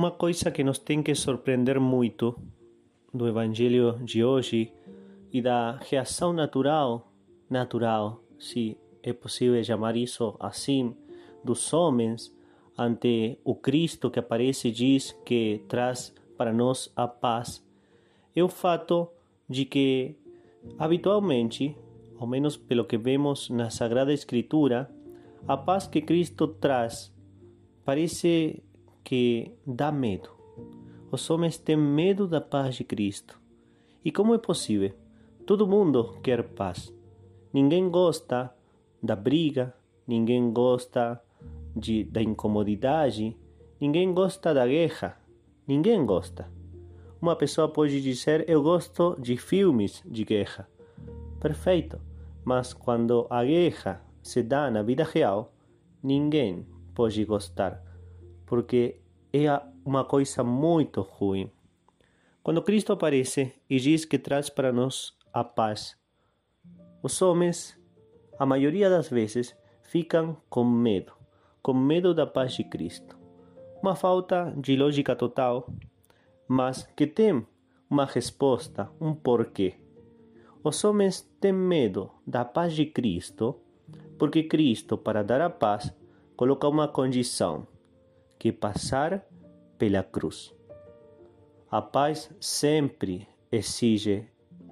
Uma coisa que nos tem que surpreender muito do Evangelho de hoje e da reação natural, natural, se é possível chamar isso assim, dos homens ante o Cristo que aparece e diz que traz para nós a paz, é o fato de que, habitualmente, ao menos pelo que vemos na Sagrada Escritura, a paz que Cristo traz parece que dá medo. Os homens têm medo da paz de Cristo. E como é possível? Todo mundo quer paz. Ninguém gosta da briga, ninguém gosta de, da incomodidade, ninguém gosta da guerra, ninguém gosta. Uma pessoa pode dizer: Eu gosto de filmes de guerra. Perfeito, mas quando a guerra se dá na vida real, ninguém pode gostar, porque é uma coisa muito ruim. Quando Cristo aparece e diz que traz para nós a paz, os homens, a maioria das vezes, ficam com medo com medo da paz de Cristo. Uma falta de lógica total, mas que tem uma resposta, um porquê. Os homens têm medo da paz de Cristo porque Cristo, para dar a paz, coloca uma condição, que passar pela cruz. A paz sempre exige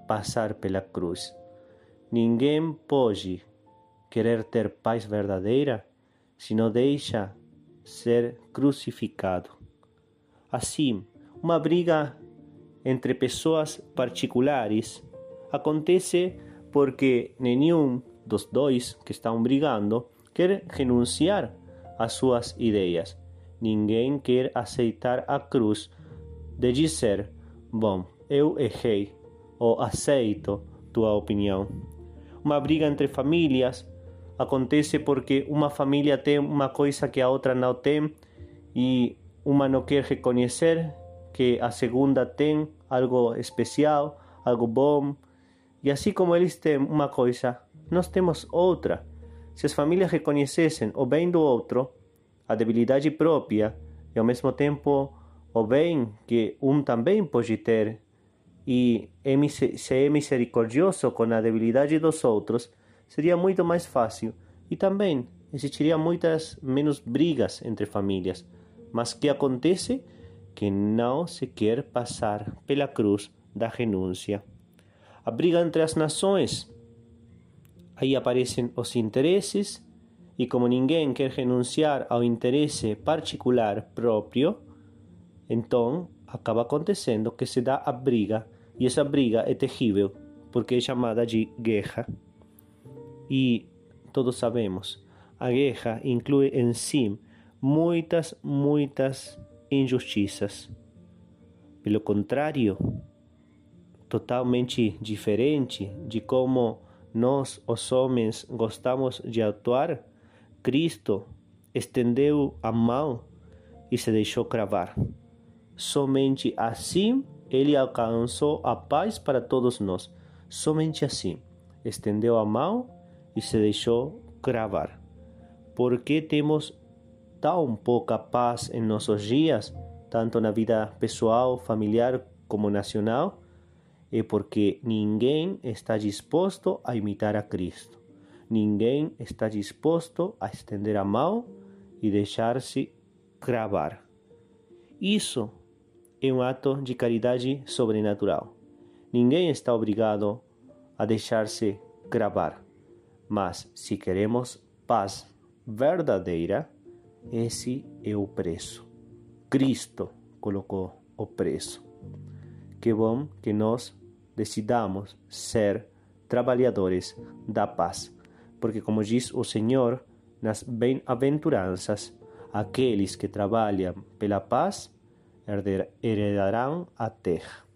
passar pela cruz. Ninguém pode querer ter paz verdadeira se não deixa ser crucificado. Assim, uma briga entre pessoas particulares acontece porque nenhum dos dois que estão brigando quer renunciar às suas ideias. Ninguém quer aceitar a cruz de dizer: Bom, eu errei, ou aceito tua opinião. Uma briga entre famílias acontece porque uma família tem uma coisa que a outra não tem e uma não quer reconhecer que a segunda tem algo especial, algo bom. E assim como eles têm uma coisa, nós temos outra. Se as famílias reconhecessem o bem do outro, a debilidade própria e ao mesmo tempo o bem que um também pode ter, e se é misericordioso com a debilidade dos outros, seria muito mais fácil e também existiria muitas menos brigas entre famílias. Mas que acontece? Que não se quer passar pela cruz da renúncia. A briga entre as nações. Aí aparecem os interesses, e como ninguém quer renunciar ao interesse particular próprio, então acaba acontecendo que se dá a briga, e essa briga é terrível, porque é chamada de guerra. E todos sabemos, a guerra inclui em si muitas, muitas injustiças. Pelo contrário, totalmente diferente de como nós, os homens, gostamos de atuar, Cristo estendeu a mão e se deixou cravar. Somente assim ele alcançou a paz para todos nós. Somente assim. Estendeu a mão e se deixou cravar. Por que temos tão pouca paz em nossos dias, tanto na vida pessoal, familiar como nacional? É porque ninguém está disposto a imitar a Cristo. Ninguém está disposto a estender a mão e deixar-se cravar. Isso é um ato de caridade sobrenatural. Ninguém está obrigado a deixar-se cravar. Mas se queremos paz verdadeira, esse é o preço. Cristo colocou o preço. Que bom que nós decidamos ser trabalhadores da paz, porque, como diz o Senhor nas bem-aventuranças, aqueles que trabalham pela paz herdarão a terra.